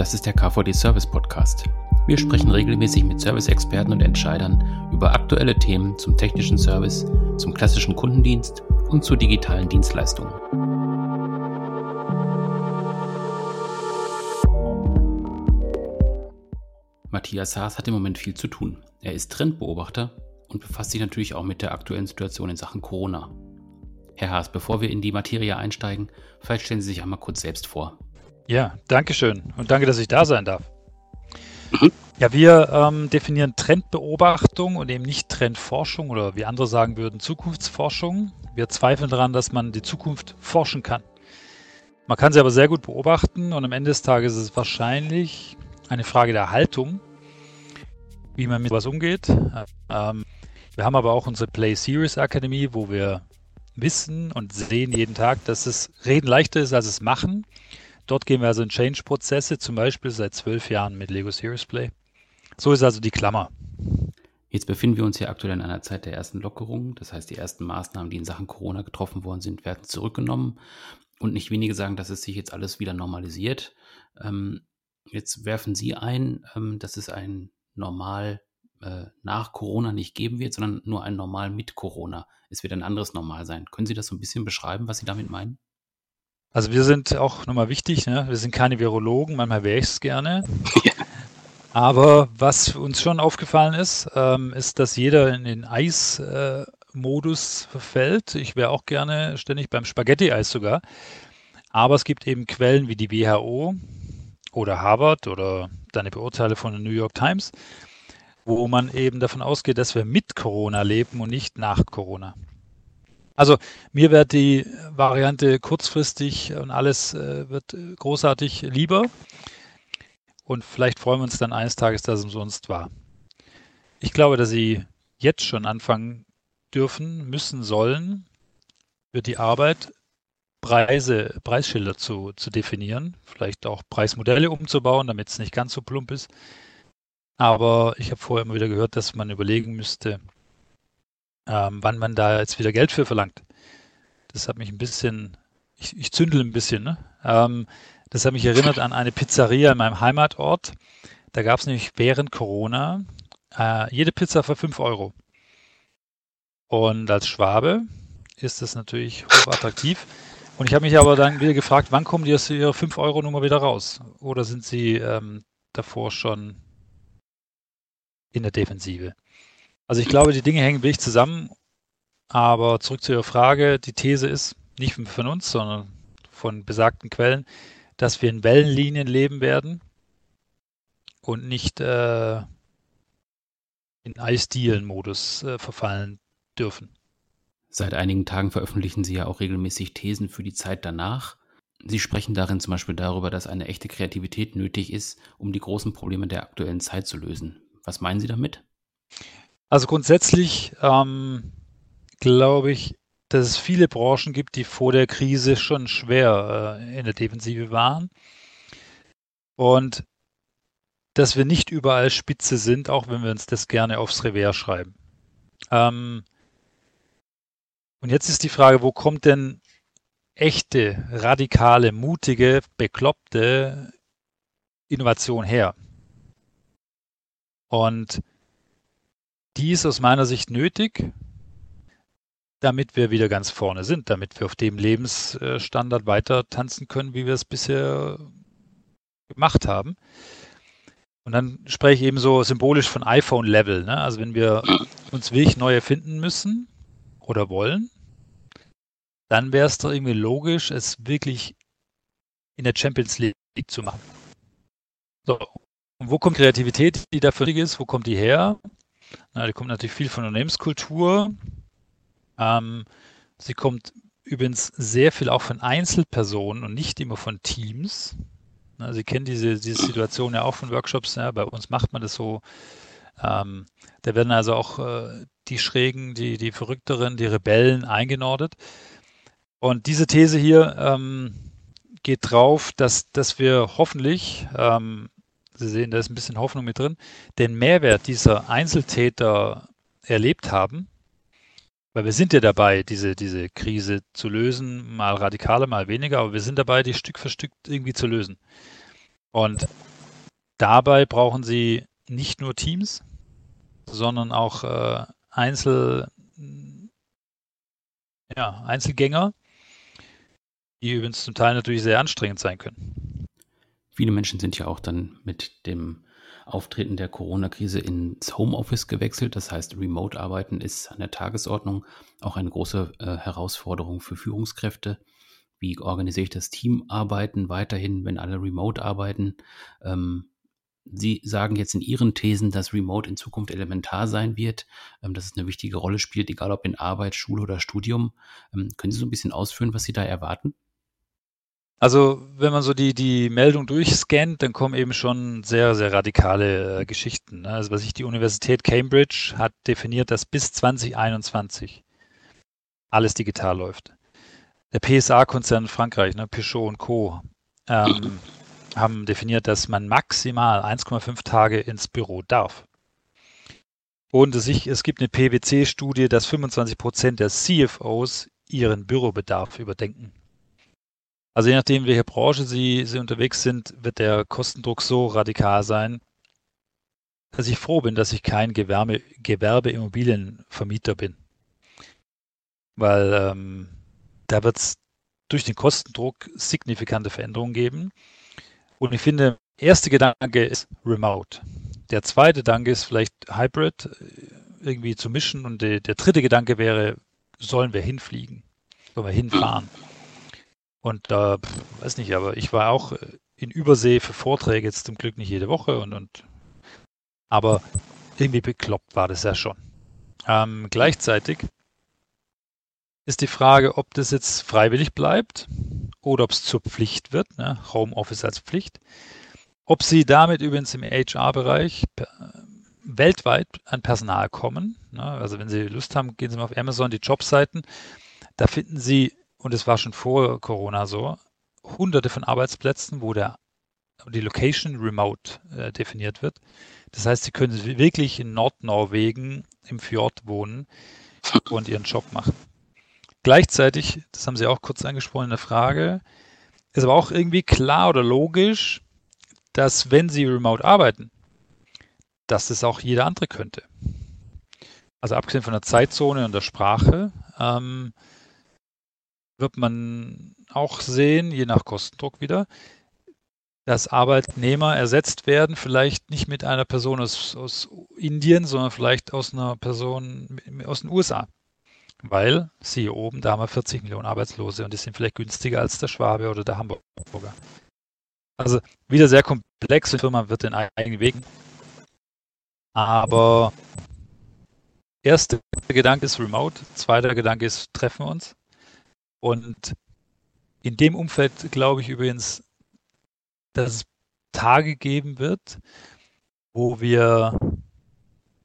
Das ist der KVD Service Podcast. Wir sprechen regelmäßig mit Service-Experten und Entscheidern über aktuelle Themen zum technischen Service, zum klassischen Kundendienst und zu digitalen Dienstleistungen. Matthias Haas hat im Moment viel zu tun. Er ist Trendbeobachter und befasst sich natürlich auch mit der aktuellen Situation in Sachen Corona. Herr Haas, bevor wir in die Materie einsteigen, vielleicht stellen Sie sich einmal kurz selbst vor. Ja, danke schön und danke, dass ich da sein darf. Mhm. Ja, wir ähm, definieren Trendbeobachtung und eben nicht Trendforschung oder wie andere sagen würden, Zukunftsforschung. Wir zweifeln daran, dass man die Zukunft forschen kann. Man kann sie aber sehr gut beobachten und am Ende des Tages ist es wahrscheinlich eine Frage der Haltung, wie man mit was umgeht. Ähm, wir haben aber auch unsere Play Series Akademie, wo wir wissen und sehen jeden Tag, dass es Reden leichter ist als es Machen. Dort gehen wir also in Change-Prozesse, zum Beispiel seit zwölf Jahren mit Lego Serious Play. So ist also die Klammer. Jetzt befinden wir uns hier aktuell in einer Zeit der ersten Lockerung. Das heißt, die ersten Maßnahmen, die in Sachen Corona getroffen worden sind, werden zurückgenommen. Und nicht wenige sagen, dass es sich jetzt alles wieder normalisiert. Ähm, jetzt werfen Sie ein, ähm, dass es ein Normal äh, nach Corona nicht geben wird, sondern nur ein Normal mit Corona. Es wird ein anderes Normal sein. Können Sie das so ein bisschen beschreiben, was Sie damit meinen? Also wir sind auch nochmal wichtig, ne? wir sind keine Virologen, manchmal wäre ich es gerne. Aber was uns schon aufgefallen ist, ähm, ist, dass jeder in den Eismodus äh, verfällt. Ich wäre auch gerne ständig beim Spaghetti-Eis sogar. Aber es gibt eben Quellen wie die WHO oder Harvard oder deine Beurteile von der New York Times, wo man eben davon ausgeht, dass wir mit Corona leben und nicht nach Corona. Also mir wird die Variante kurzfristig und alles äh, wird großartig lieber. Und vielleicht freuen wir uns dann eines Tages, dass es umsonst war. Ich glaube, dass Sie jetzt schon anfangen dürfen, müssen, sollen, für die Arbeit Preise, Preisschilder zu, zu definieren, vielleicht auch Preismodelle umzubauen, damit es nicht ganz so plump ist. Aber ich habe vorher immer wieder gehört, dass man überlegen müsste, ähm, wann man da jetzt wieder Geld für verlangt. Das hat mich ein bisschen, ich, ich zündel ein bisschen, ne? Ähm, das hat mich erinnert an eine Pizzeria in meinem Heimatort. Da gab es nämlich während Corona äh, jede Pizza für 5 Euro. Und als Schwabe ist das natürlich hochattraktiv. Und ich habe mich aber dann wieder gefragt, wann kommen die aus ihrer 5-Euro-Nummer wieder raus? Oder sind sie ähm, davor schon in der Defensive? Also ich glaube, die Dinge hängen wirklich zusammen. Aber zurück zu Ihrer Frage. Die These ist nicht von uns, sondern von besagten Quellen, dass wir in Wellenlinien leben werden und nicht äh, in Eisdielen-Modus äh, verfallen dürfen. Seit einigen Tagen veröffentlichen Sie ja auch regelmäßig Thesen für die Zeit danach. Sie sprechen darin zum Beispiel darüber, dass eine echte Kreativität nötig ist, um die großen Probleme der aktuellen Zeit zu lösen. Was meinen Sie damit? Also grundsätzlich ähm, glaube ich, dass es viele Branchen gibt, die vor der Krise schon schwer äh, in der Defensive waren. Und dass wir nicht überall Spitze sind, auch wenn wir uns das gerne aufs Revers schreiben. Ähm, und jetzt ist die Frage, wo kommt denn echte, radikale, mutige, bekloppte Innovation her? Und die ist aus meiner Sicht nötig, damit wir wieder ganz vorne sind, damit wir auf dem Lebensstandard weiter tanzen können, wie wir es bisher gemacht haben. Und dann spreche ich eben so symbolisch von iPhone-Level. Ne? Also wenn wir uns wirklich neu erfinden müssen oder wollen, dann wäre es doch irgendwie logisch, es wirklich in der Champions League zu machen. So, und wo kommt Kreativität, die dafür ist? Wo kommt die her? Na, die kommt natürlich viel von Unternehmenskultur. Ähm, sie kommt übrigens sehr viel auch von Einzelpersonen und nicht immer von Teams. Na, sie kennen diese, diese Situation ja auch von Workshops. Ja, bei uns macht man das so. Ähm, da werden also auch äh, die Schrägen, die, die Verrückteren, die Rebellen eingenordet. Und diese These hier ähm, geht drauf, dass, dass wir hoffentlich ähm, Sie sehen, da ist ein bisschen Hoffnung mit drin, den Mehrwert dieser Einzeltäter erlebt haben, weil wir sind ja dabei, diese, diese Krise zu lösen, mal radikaler, mal weniger, aber wir sind dabei, die Stück für Stück irgendwie zu lösen. Und dabei brauchen sie nicht nur Teams, sondern auch äh, Einzel, ja, Einzelgänger, die übrigens zum Teil natürlich sehr anstrengend sein können. Viele Menschen sind ja auch dann mit dem Auftreten der Corona-Krise ins Homeoffice gewechselt. Das heißt, Remote-Arbeiten ist an der Tagesordnung auch eine große äh, Herausforderung für Führungskräfte. Wie organisiere ich das Teamarbeiten weiterhin, wenn alle remote arbeiten? Ähm, Sie sagen jetzt in Ihren Thesen, dass Remote in Zukunft elementar sein wird, ähm, dass es eine wichtige Rolle spielt, egal ob in Arbeit, Schule oder Studium. Ähm, können Sie so ein bisschen ausführen, was Sie da erwarten? Also, wenn man so die, die Meldung durchscannt, dann kommen eben schon sehr, sehr radikale äh, Geschichten. Ne? Also, was ich die Universität Cambridge hat definiert, dass bis 2021 alles digital läuft. Der PSA-Konzern in Frankreich, ne, Peugeot und Co., ähm, haben definiert, dass man maximal 1,5 Tage ins Büro darf. Und es, es gibt eine PwC-Studie, dass 25 Prozent der CFOs ihren Bürobedarf überdenken. Also je nachdem, welche Branche Sie, Sie unterwegs sind, wird der Kostendruck so radikal sein, dass ich froh bin, dass ich kein Gewerbe, Gewerbeimmobilienvermieter bin. Weil ähm, da wird es durch den Kostendruck signifikante Veränderungen geben. Und ich finde, der erste Gedanke ist Remote. Der zweite Gedanke ist vielleicht Hybrid äh, irgendwie zu mischen. Und der, der dritte Gedanke wäre, sollen wir hinfliegen? Sollen wir hinfahren? Und da, äh, weiß nicht, aber ich war auch äh, in Übersee für Vorträge, jetzt zum Glück nicht jede Woche und, und aber irgendwie bekloppt war das ja schon. Ähm, gleichzeitig ist die Frage, ob das jetzt freiwillig bleibt oder ob es zur Pflicht wird, ne? Homeoffice als Pflicht. Ob sie damit übrigens im HR-Bereich weltweit an Personal kommen. Ne? Also wenn Sie Lust haben, gehen Sie mal auf Amazon, die Jobseiten. Da finden Sie und es war schon vor Corona so, hunderte von Arbeitsplätzen, wo der, die Location remote äh, definiert wird. Das heißt, Sie können wirklich in Nordnorwegen im Fjord wohnen und Ihren Job machen. Gleichzeitig, das haben Sie auch kurz angesprochen in der Frage, ist aber auch irgendwie klar oder logisch, dass wenn Sie remote arbeiten, dass das auch jeder andere könnte. Also abgesehen von der Zeitzone und der Sprache, ähm, wird man auch sehen, je nach Kostendruck wieder, dass Arbeitnehmer ersetzt werden, vielleicht nicht mit einer Person aus, aus Indien, sondern vielleicht aus einer Person aus den USA. Weil, siehe oben, da haben wir 40 Millionen Arbeitslose und die sind vielleicht günstiger als der Schwabe oder der Hamburger. Also wieder sehr komplex, die Firma wird den eigenen Weg. Aber erster Gedanke ist Remote, zweiter Gedanke ist Treffen uns. Und in dem Umfeld glaube ich übrigens, dass es Tage geben wird, wo wir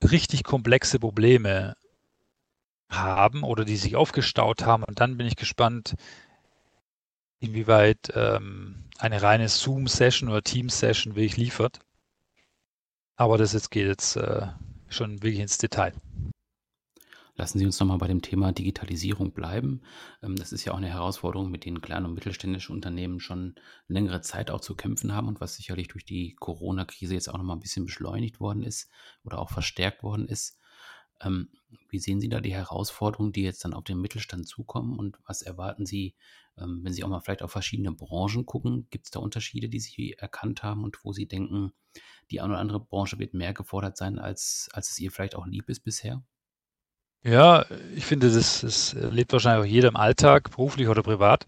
richtig komplexe Probleme haben oder die sich aufgestaut haben. Und dann bin ich gespannt, inwieweit ähm, eine reine Zoom-Session oder Team-Session wirklich liefert. Aber das jetzt geht jetzt äh, schon wirklich ins Detail. Lassen Sie uns nochmal bei dem Thema Digitalisierung bleiben. Ähm, das ist ja auch eine Herausforderung, mit denen kleine und mittelständische Unternehmen schon längere Zeit auch zu kämpfen haben und was sicherlich durch die Corona-Krise jetzt auch nochmal ein bisschen beschleunigt worden ist oder auch verstärkt worden ist. Ähm, wie sehen Sie da die Herausforderungen, die jetzt dann auf den Mittelstand zukommen und was erwarten Sie, ähm, wenn Sie auch mal vielleicht auf verschiedene Branchen gucken? Gibt es da Unterschiede, die Sie erkannt haben und wo Sie denken, die eine oder andere Branche wird mehr gefordert sein, als, als es ihr vielleicht auch lieb ist bisher? Ja, ich finde, das, das lebt wahrscheinlich auch jeder im Alltag, beruflich oder privat.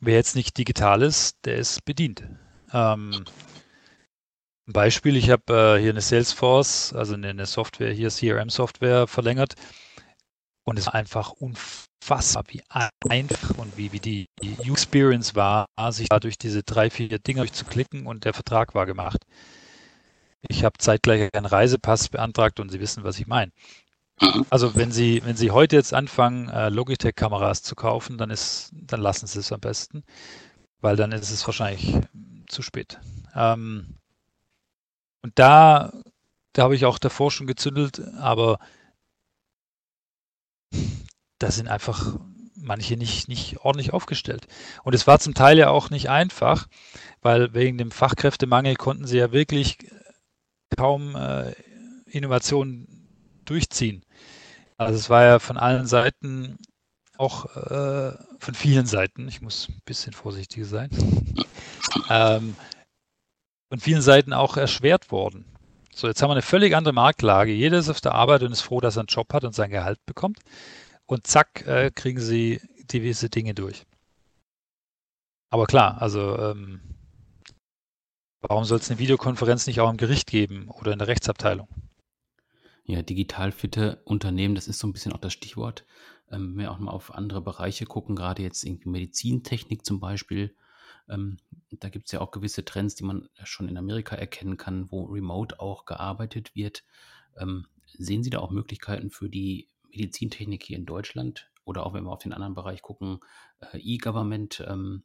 Wer jetzt nicht digital ist, der ist bedient. Ähm, ein Beispiel, ich habe äh, hier eine Salesforce, also eine, eine Software, hier CRM-Software verlängert und es war einfach unfassbar, wie einfach und wie, wie die Experience war, sich da durch diese drei, vier Dinge durchzuklicken und der Vertrag war gemacht. Ich habe zeitgleich einen Reisepass beantragt und Sie wissen, was ich meine. Mhm. Also wenn Sie, wenn Sie heute jetzt anfangen, äh, Logitech-Kameras zu kaufen, dann ist, dann lassen Sie es am besten, weil dann ist es wahrscheinlich zu spät. Ähm, und da, da habe ich auch davor schon gezündelt, aber da sind einfach manche nicht, nicht ordentlich aufgestellt. Und es war zum Teil ja auch nicht einfach, weil wegen dem Fachkräftemangel konnten sie ja wirklich kaum äh, Innovationen durchziehen. Also es war ja von allen Seiten, auch äh, von vielen Seiten, ich muss ein bisschen vorsichtig sein, ähm, von vielen Seiten auch erschwert worden. So, jetzt haben wir eine völlig andere Marktlage. Jeder ist auf der Arbeit und ist froh, dass er einen Job hat und sein Gehalt bekommt. Und zack, äh, kriegen sie gewisse Dinge durch. Aber klar, also ähm, warum soll es eine Videokonferenz nicht auch im Gericht geben oder in der Rechtsabteilung? Ja, digital fitte Unternehmen, das ist so ein bisschen auch das Stichwort. Ähm, wenn wir auch mal auf andere Bereiche gucken, gerade jetzt irgendwie Medizintechnik zum Beispiel, ähm, da gibt es ja auch gewisse Trends, die man schon in Amerika erkennen kann, wo remote auch gearbeitet wird. Ähm, sehen Sie da auch Möglichkeiten für die Medizintechnik hier in Deutschland? Oder auch wenn wir auf den anderen Bereich gucken, äh, E-Government, ähm,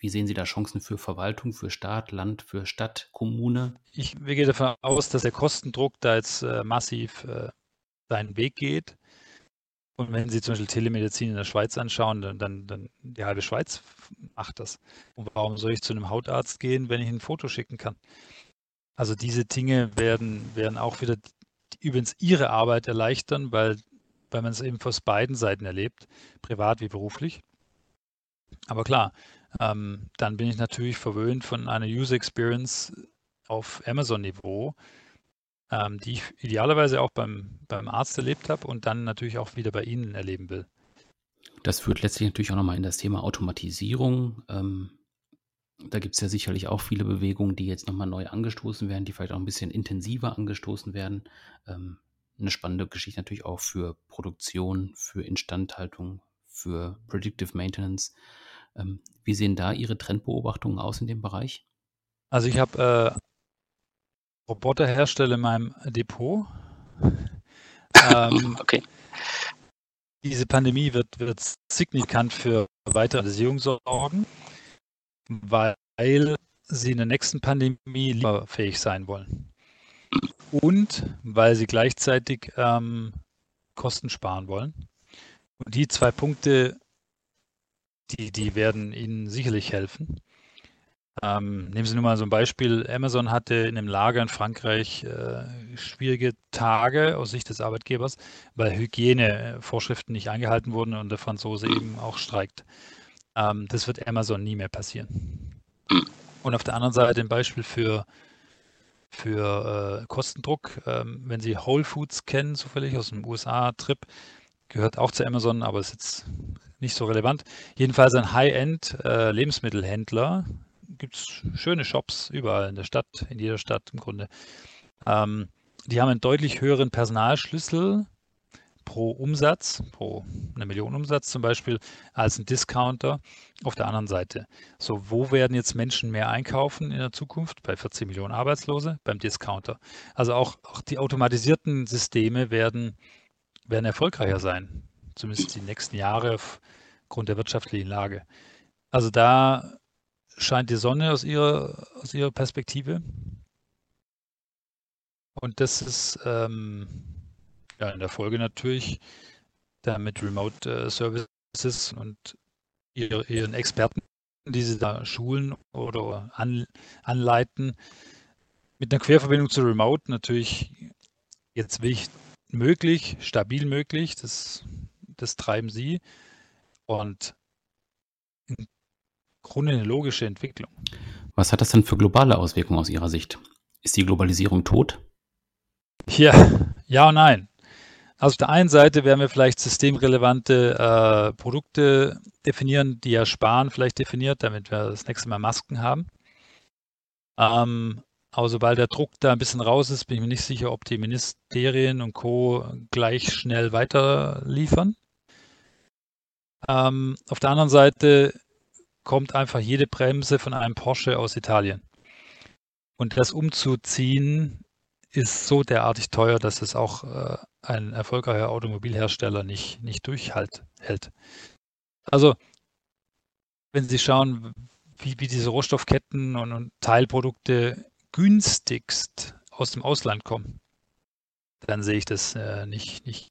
wie sehen Sie da Chancen für Verwaltung, für Staat, Land, für Stadt, Kommune? Ich gehe davon aus, dass der Kostendruck da jetzt äh, massiv äh, seinen Weg geht. Und wenn Sie zum Beispiel Telemedizin in der Schweiz anschauen, dann, dann, dann die halbe Schweiz macht das. Und warum soll ich zu einem Hautarzt gehen, wenn ich ein Foto schicken kann? Also diese Dinge werden, werden auch wieder übrigens Ihre Arbeit erleichtern, weil, weil man es eben aus beiden Seiten erlebt, privat wie beruflich. Aber klar, ähm, dann bin ich natürlich verwöhnt von einer User Experience auf Amazon-Niveau, ähm, die ich idealerweise auch beim, beim Arzt erlebt habe und dann natürlich auch wieder bei Ihnen erleben will. Das führt letztlich natürlich auch nochmal in das Thema Automatisierung. Ähm, da gibt es ja sicherlich auch viele Bewegungen, die jetzt nochmal neu angestoßen werden, die vielleicht auch ein bisschen intensiver angestoßen werden. Ähm, eine spannende Geschichte natürlich auch für Produktion, für Instandhaltung, für Predictive Maintenance. Ähm, wie sehen da Ihre Trendbeobachtungen aus in dem Bereich? Also ich habe äh, Roboterhersteller in meinem Depot. ähm, okay. Diese Pandemie wird, wird signifikant für weitere Adressierung sorgen, weil sie in der nächsten Pandemie lieferfähig sein wollen. Und weil sie gleichzeitig ähm, Kosten sparen wollen. Und die zwei Punkte die, die werden Ihnen sicherlich helfen. Ähm, nehmen Sie nur mal so ein Beispiel. Amazon hatte in einem Lager in Frankreich äh, schwierige Tage aus Sicht des Arbeitgebers, weil Hygienevorschriften nicht eingehalten wurden und der Franzose eben auch streikt. Ähm, das wird Amazon nie mehr passieren. Und auf der anderen Seite ein Beispiel für, für äh, Kostendruck. Ähm, wenn Sie Whole Foods kennen, zufällig aus dem USA-Trip, gehört auch zu Amazon, aber ist jetzt nicht so relevant. Jedenfalls ein High-End-Lebensmittelhändler. Äh, Gibt es schöne Shops überall in der Stadt, in jeder Stadt im Grunde. Ähm, die haben einen deutlich höheren Personalschlüssel pro Umsatz, pro eine Million Umsatz zum Beispiel, als ein Discounter auf der anderen Seite. So, wo werden jetzt Menschen mehr einkaufen in der Zukunft? Bei 40 Millionen Arbeitslose, beim Discounter. Also auch, auch die automatisierten Systeme werden, werden erfolgreicher sein zumindest die nächsten Jahre aufgrund der wirtschaftlichen Lage. Also da scheint die Sonne aus ihrer, aus ihrer Perspektive. Und das ist ähm, ja, in der Folge natürlich da mit Remote äh, Services und ihre, ihren Experten, die sie da schulen oder an, anleiten, mit einer Querverbindung zu Remote natürlich jetzt will ich möglich, stabil möglich. Das das treiben sie. Und im Grunde eine logische Entwicklung. Was hat das denn für globale Auswirkungen aus Ihrer Sicht? Ist die Globalisierung tot? Ja, ja und nein. Also auf der einen Seite werden wir vielleicht systemrelevante äh, Produkte definieren, die ja Sparen vielleicht definiert, damit wir das nächste Mal Masken haben. Ähm, aber sobald der Druck da ein bisschen raus ist, bin ich mir nicht sicher, ob die Ministerien und Co. gleich schnell weiter liefern. Ähm, auf der anderen Seite kommt einfach jede Bremse von einem Porsche aus Italien. Und das umzuziehen ist so derartig teuer, dass es auch äh, ein erfolgreicher Automobilhersteller nicht, nicht durchhält. Also, wenn Sie schauen, wie, wie diese Rohstoffketten und, und Teilprodukte günstigst aus dem Ausland kommen, dann sehe ich das äh, nicht, nicht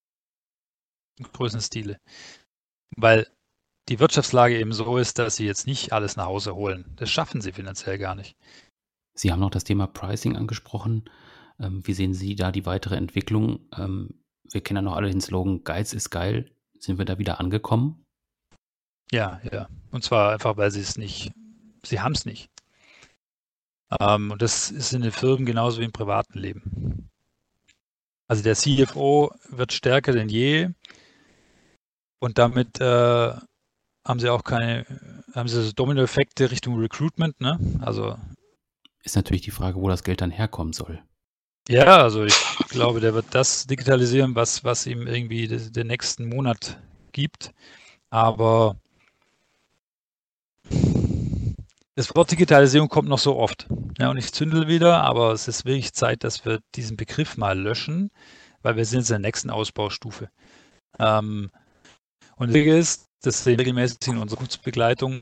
im größeren Stile weil die Wirtschaftslage eben so ist, dass sie jetzt nicht alles nach Hause holen. Das schaffen sie finanziell gar nicht. Sie haben noch das Thema Pricing angesprochen. Ähm, wie sehen Sie da die weitere Entwicklung? Ähm, wir kennen ja noch alle den Slogan Geiz ist geil. Sind wir da wieder angekommen? Ja, ja. Und zwar einfach, weil sie es nicht, sie haben es nicht. Ähm, und das ist in den Firmen genauso wie im privaten Leben. Also der CFO wird stärker denn je und damit äh, haben sie auch keine, haben sie so Dominoeffekte Richtung Recruitment, ne? Also ist natürlich die Frage, wo das Geld dann herkommen soll. Ja, also ich glaube, der wird das digitalisieren, was, was ihm irgendwie den nächsten Monat gibt. Aber das Wort Digitalisierung kommt noch so oft. Ja, und ich zündel wieder, aber es ist wirklich Zeit, dass wir diesen Begriff mal löschen, weil wir sind jetzt in der nächsten Ausbaustufe. Ähm, und das ist, das sehen wir regelmäßig in unserer Kurzbegleitung,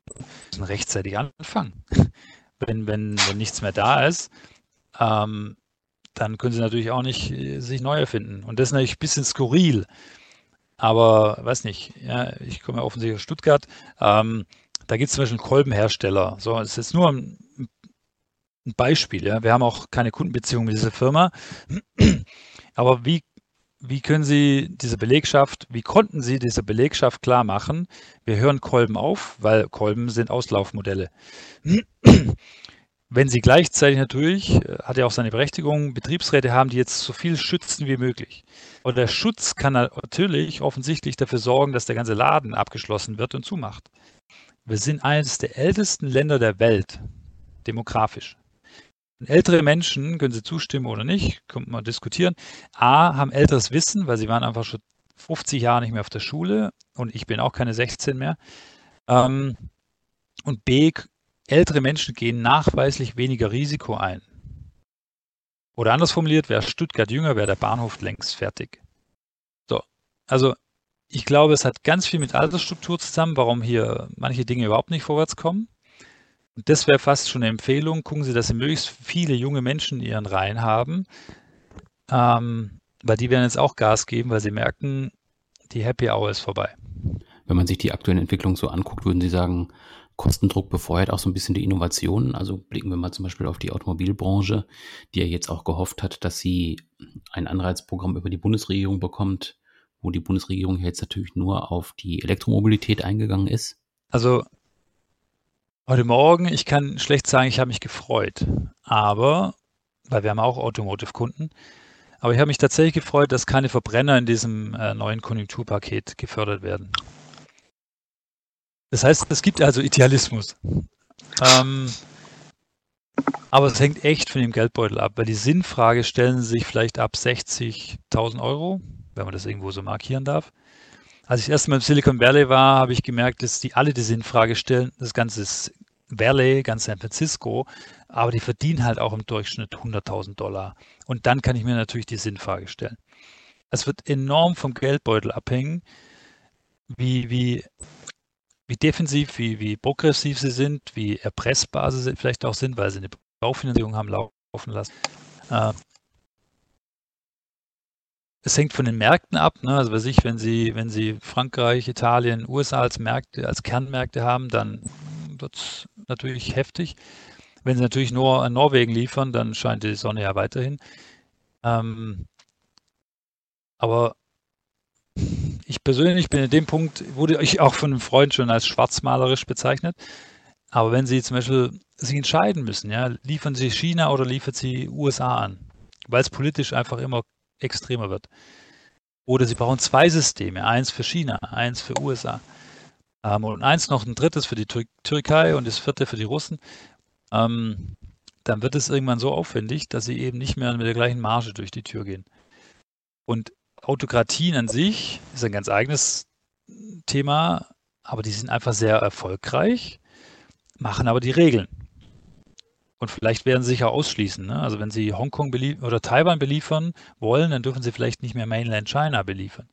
müssen rechtzeitig anfangen. wenn, wenn, wenn nichts mehr da ist, ähm, dann können sie natürlich auch nicht äh, sich neu erfinden. Und das ist natürlich ein bisschen skurril. Aber weiß nicht, ja, ich komme ja offensichtlich aus Stuttgart. Ähm, da gibt es zum Beispiel einen Kolbenhersteller. So, das ist jetzt nur ein, ein Beispiel. Ja. Wir haben auch keine Kundenbeziehung mit dieser Firma. Aber wie, wie können Sie diese Belegschaft, wie konnten Sie dieser Belegschaft klar machen, wir hören Kolben auf, weil Kolben sind Auslaufmodelle. Wenn Sie gleichzeitig natürlich, äh, hat ja auch seine Berechtigung, Betriebsräte haben, die jetzt so viel schützen wie möglich. Und der Schutz kann natürlich offensichtlich dafür sorgen, dass der ganze Laden abgeschlossen wird und zumacht. Wir sind eines der ältesten Länder der Welt, demografisch. Ältere Menschen, können Sie zustimmen oder nicht, können wir diskutieren. A, haben älteres Wissen, weil sie waren einfach schon 50 Jahre nicht mehr auf der Schule und ich bin auch keine 16 mehr. Ähm, und B, ältere Menschen gehen nachweislich weniger Risiko ein. Oder anders formuliert, wäre Stuttgart jünger, wäre der Bahnhof längst fertig. So, also ich glaube, es hat ganz viel mit Altersstruktur zusammen, warum hier manche Dinge überhaupt nicht vorwärts kommen. Und das wäre fast schon eine Empfehlung. Gucken Sie, dass Sie möglichst viele junge Menschen in Ihren Reihen haben, ähm, weil die werden jetzt auch Gas geben, weil sie merken, die Happy Hour ist vorbei. Wenn man sich die aktuellen Entwicklungen so anguckt, würden Sie sagen, Kostendruck befeuert auch so ein bisschen die Innovationen. Also blicken wir mal zum Beispiel auf die Automobilbranche, die ja jetzt auch gehofft hat, dass sie ein Anreizprogramm über die Bundesregierung bekommt, wo die Bundesregierung jetzt natürlich nur auf die Elektromobilität eingegangen ist. Also heute Morgen, ich kann schlecht sagen, ich habe mich gefreut, aber, weil wir haben auch Automotive-Kunden, aber ich habe mich tatsächlich gefreut, dass keine Verbrenner in diesem äh, neuen Konjunkturpaket gefördert werden. Das heißt, es gibt also Idealismus. Ähm, aber es hängt echt von dem Geldbeutel ab, weil die Sinnfrage stellen sich vielleicht ab 60.000 Euro, wenn man das irgendwo so markieren darf. Als ich erst mal im Silicon Valley war, habe ich gemerkt, dass die alle die Sinnfrage stellen. Das Ganze ist Valley, ganz San Francisco, aber die verdienen halt auch im Durchschnitt 100.000 Dollar. Und dann kann ich mir natürlich die Sinnfrage stellen. Es wird enorm vom Geldbeutel abhängen, wie, wie wie defensiv, wie, wie progressiv sie sind, wie erpressbar sie vielleicht auch sind, weil sie eine Baufinanzierung haben laufen lassen. Äh, es hängt von den Märkten ab. Ne? Also, weiß ich, wenn Sie, wenn Sie Frankreich, Italien, USA als Märkte, als Kernmärkte haben, dann wird es natürlich heftig. Wenn Sie natürlich nur an Norwegen liefern, dann scheint die Sonne ja weiterhin. Ähm, aber ich persönlich bin in dem Punkt, wurde ich auch von einem Freund schon als schwarzmalerisch bezeichnet. Aber wenn Sie zum Beispiel sich entscheiden müssen, ja, liefern Sie China oder liefern Sie USA an, weil es politisch einfach immer extremer wird. Oder Sie brauchen zwei Systeme, eins für China, eins für USA. Ähm, und eins noch ein drittes für die Tür Türkei und das vierte für die Russen. Ähm, dann wird es irgendwann so aufwendig, dass Sie eben nicht mehr mit der gleichen Marge durch die Tür gehen. Und Autokratien an sich ist ein ganz eigenes Thema, aber die sind einfach sehr erfolgreich, machen aber die Regeln. Und vielleicht werden sie sich auch ausschließen. Ne? Also wenn sie Hongkong oder Taiwan beliefern wollen, dann dürfen sie vielleicht nicht mehr Mainland China beliefern.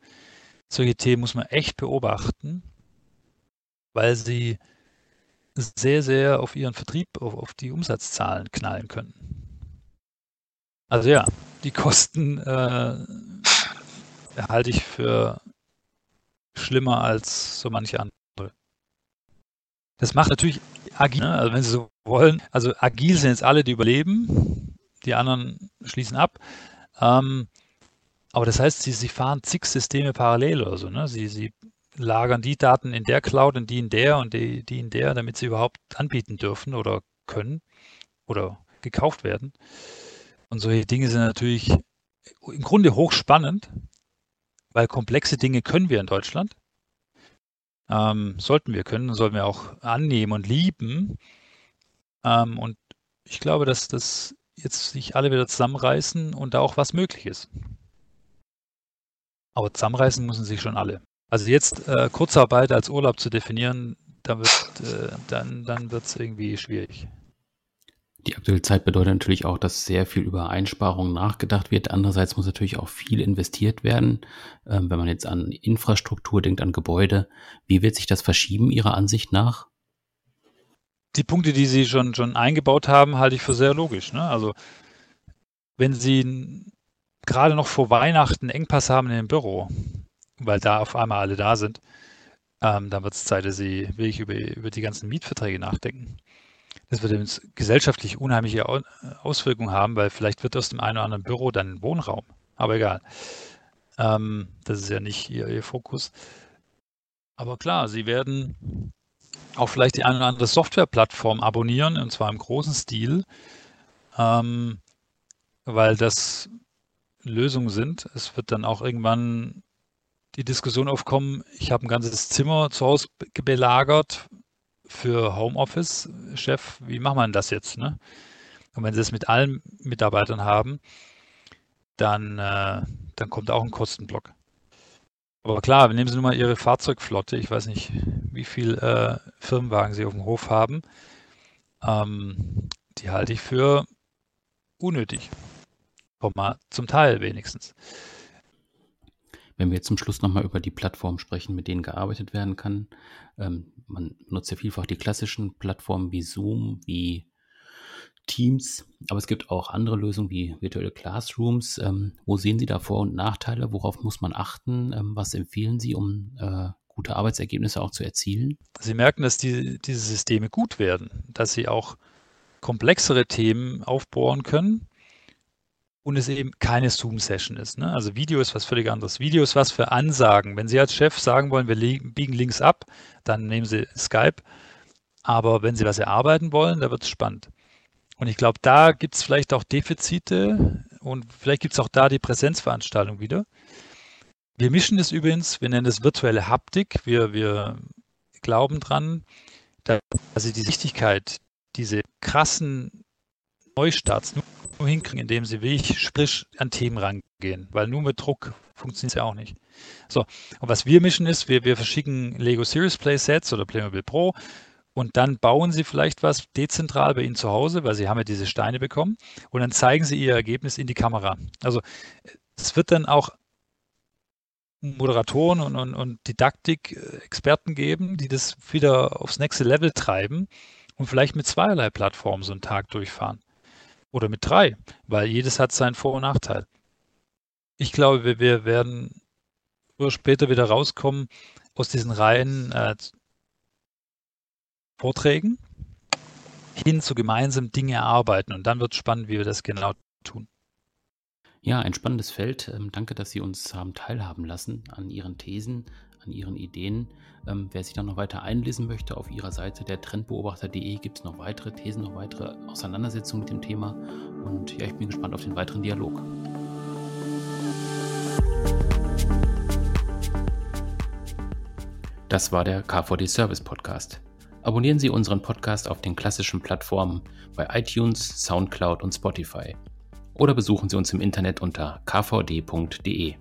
Solche Themen muss man echt beobachten, weil sie sehr, sehr auf ihren Vertrieb, auf, auf die Umsatzzahlen knallen können. Also ja, die Kosten äh, halte ich für schlimmer als so manche andere. Das macht natürlich agil, ne? also wenn Sie so wollen. Also agil sind jetzt alle, die überleben, die anderen schließen ab. Ähm, aber das heißt, sie, sie fahren zig Systeme parallel oder so. Ne? Sie, sie lagern die Daten in der Cloud und die in der und die, die in der, damit sie überhaupt anbieten dürfen oder können oder gekauft werden. Und solche Dinge sind natürlich im Grunde hochspannend, weil komplexe Dinge können wir in Deutschland. Ähm, sollten wir können, sollten wir auch annehmen und lieben. Ähm, und ich glaube, dass das jetzt sich alle wieder zusammenreißen und da auch was möglich ist. Aber zusammenreißen müssen sich schon alle. Also jetzt äh, Kurzarbeit als Urlaub zu definieren, da wird, äh, dann, dann wird es irgendwie schwierig. Die aktuelle Zeit bedeutet natürlich auch, dass sehr viel über Einsparungen nachgedacht wird. Andererseits muss natürlich auch viel investiert werden. Ähm, wenn man jetzt an Infrastruktur denkt, an Gebäude, wie wird sich das verschieben Ihrer Ansicht nach? Die Punkte, die Sie schon, schon eingebaut haben, halte ich für sehr logisch. Ne? Also wenn Sie gerade noch vor Weihnachten Engpass haben in dem Büro, weil da auf einmal alle da sind, ähm, dann wird es Zeit, dass Sie wirklich über, über die ganzen Mietverträge nachdenken. Das wird gesellschaftlich unheimliche Auswirkungen haben, weil vielleicht wird aus dem einen oder anderen Büro dann Wohnraum. Aber egal. Ähm, das ist ja nicht ihr, ihr Fokus. Aber klar, Sie werden auch vielleicht die eine oder andere Softwareplattform abonnieren, und zwar im großen Stil, ähm, weil das Lösungen sind. Es wird dann auch irgendwann die Diskussion aufkommen, ich habe ein ganzes Zimmer zu Hause belagert für Homeoffice. Chef, wie macht man das jetzt? Ne? Und wenn Sie das mit allen Mitarbeitern haben, dann, äh, dann kommt auch ein Kostenblock. Aber klar, nehmen Sie nur mal Ihre Fahrzeugflotte. Ich weiß nicht, wie viel äh, Firmenwagen Sie auf dem Hof haben. Ähm, die halte ich für unnötig. Zum Teil wenigstens. Wenn wir jetzt zum Schluss nochmal über die Plattformen sprechen, mit denen gearbeitet werden kann. Ähm, man nutzt ja vielfach die klassischen Plattformen wie Zoom, wie Teams, aber es gibt auch andere Lösungen wie virtuelle Classrooms. Ähm, wo sehen Sie da Vor- und Nachteile? Worauf muss man achten? Ähm, was empfehlen Sie, um äh, gute Arbeitsergebnisse auch zu erzielen? Sie merken, dass die, diese Systeme gut werden, dass sie auch komplexere Themen aufbohren können und es eben keine Zoom-Session ist. Ne? Also Video ist was völlig anderes. Video ist was für Ansagen. Wenn Sie als Chef sagen wollen, wir biegen links ab, dann nehmen Sie Skype. Aber wenn Sie was erarbeiten wollen, da wird es spannend. Und ich glaube, da gibt es vielleicht auch Defizite und vielleicht gibt es auch da die Präsenzveranstaltung wieder. Wir mischen das übrigens, wir nennen das virtuelle Haptik. Wir, wir glauben dran, dass also die Sichtigkeit, diese krassen Neustarts nur hinkriegen, indem sie wie ich sprich an Themen rangehen, weil nur mit Druck funktioniert es ja auch nicht. So, und was wir mischen ist, wir, wir verschicken Lego Series Play Sets oder Playmobil Pro und dann bauen sie vielleicht was dezentral bei ihnen zu Hause, weil sie haben ja diese Steine bekommen und dann zeigen sie ihr Ergebnis in die Kamera. Also es wird dann auch Moderatoren und, und, und Didaktik-Experten geben, die das wieder aufs nächste Level treiben und vielleicht mit zweierlei Plattformen so einen Tag durchfahren. Oder mit drei, weil jedes hat seinen Vor- und Nachteil. Ich glaube, wir, wir werden früher später wieder rauskommen aus diesen Reihen äh, Vorträgen hin zu gemeinsam Dinge erarbeiten. Und dann wird es spannend, wie wir das genau tun. Ja, ein spannendes Feld. Ähm, danke, dass Sie uns haben teilhaben lassen an Ihren Thesen, an Ihren Ideen. Ähm, wer sich dann noch weiter einlesen möchte, auf Ihrer Seite der Trendbeobachter.de gibt es noch weitere Thesen, noch weitere Auseinandersetzungen mit dem Thema. Und ja, ich bin gespannt auf den weiteren Dialog. Das war der KVD Service Podcast. Abonnieren Sie unseren Podcast auf den klassischen Plattformen bei iTunes, SoundCloud und Spotify. Oder besuchen Sie uns im Internet unter kvd.de.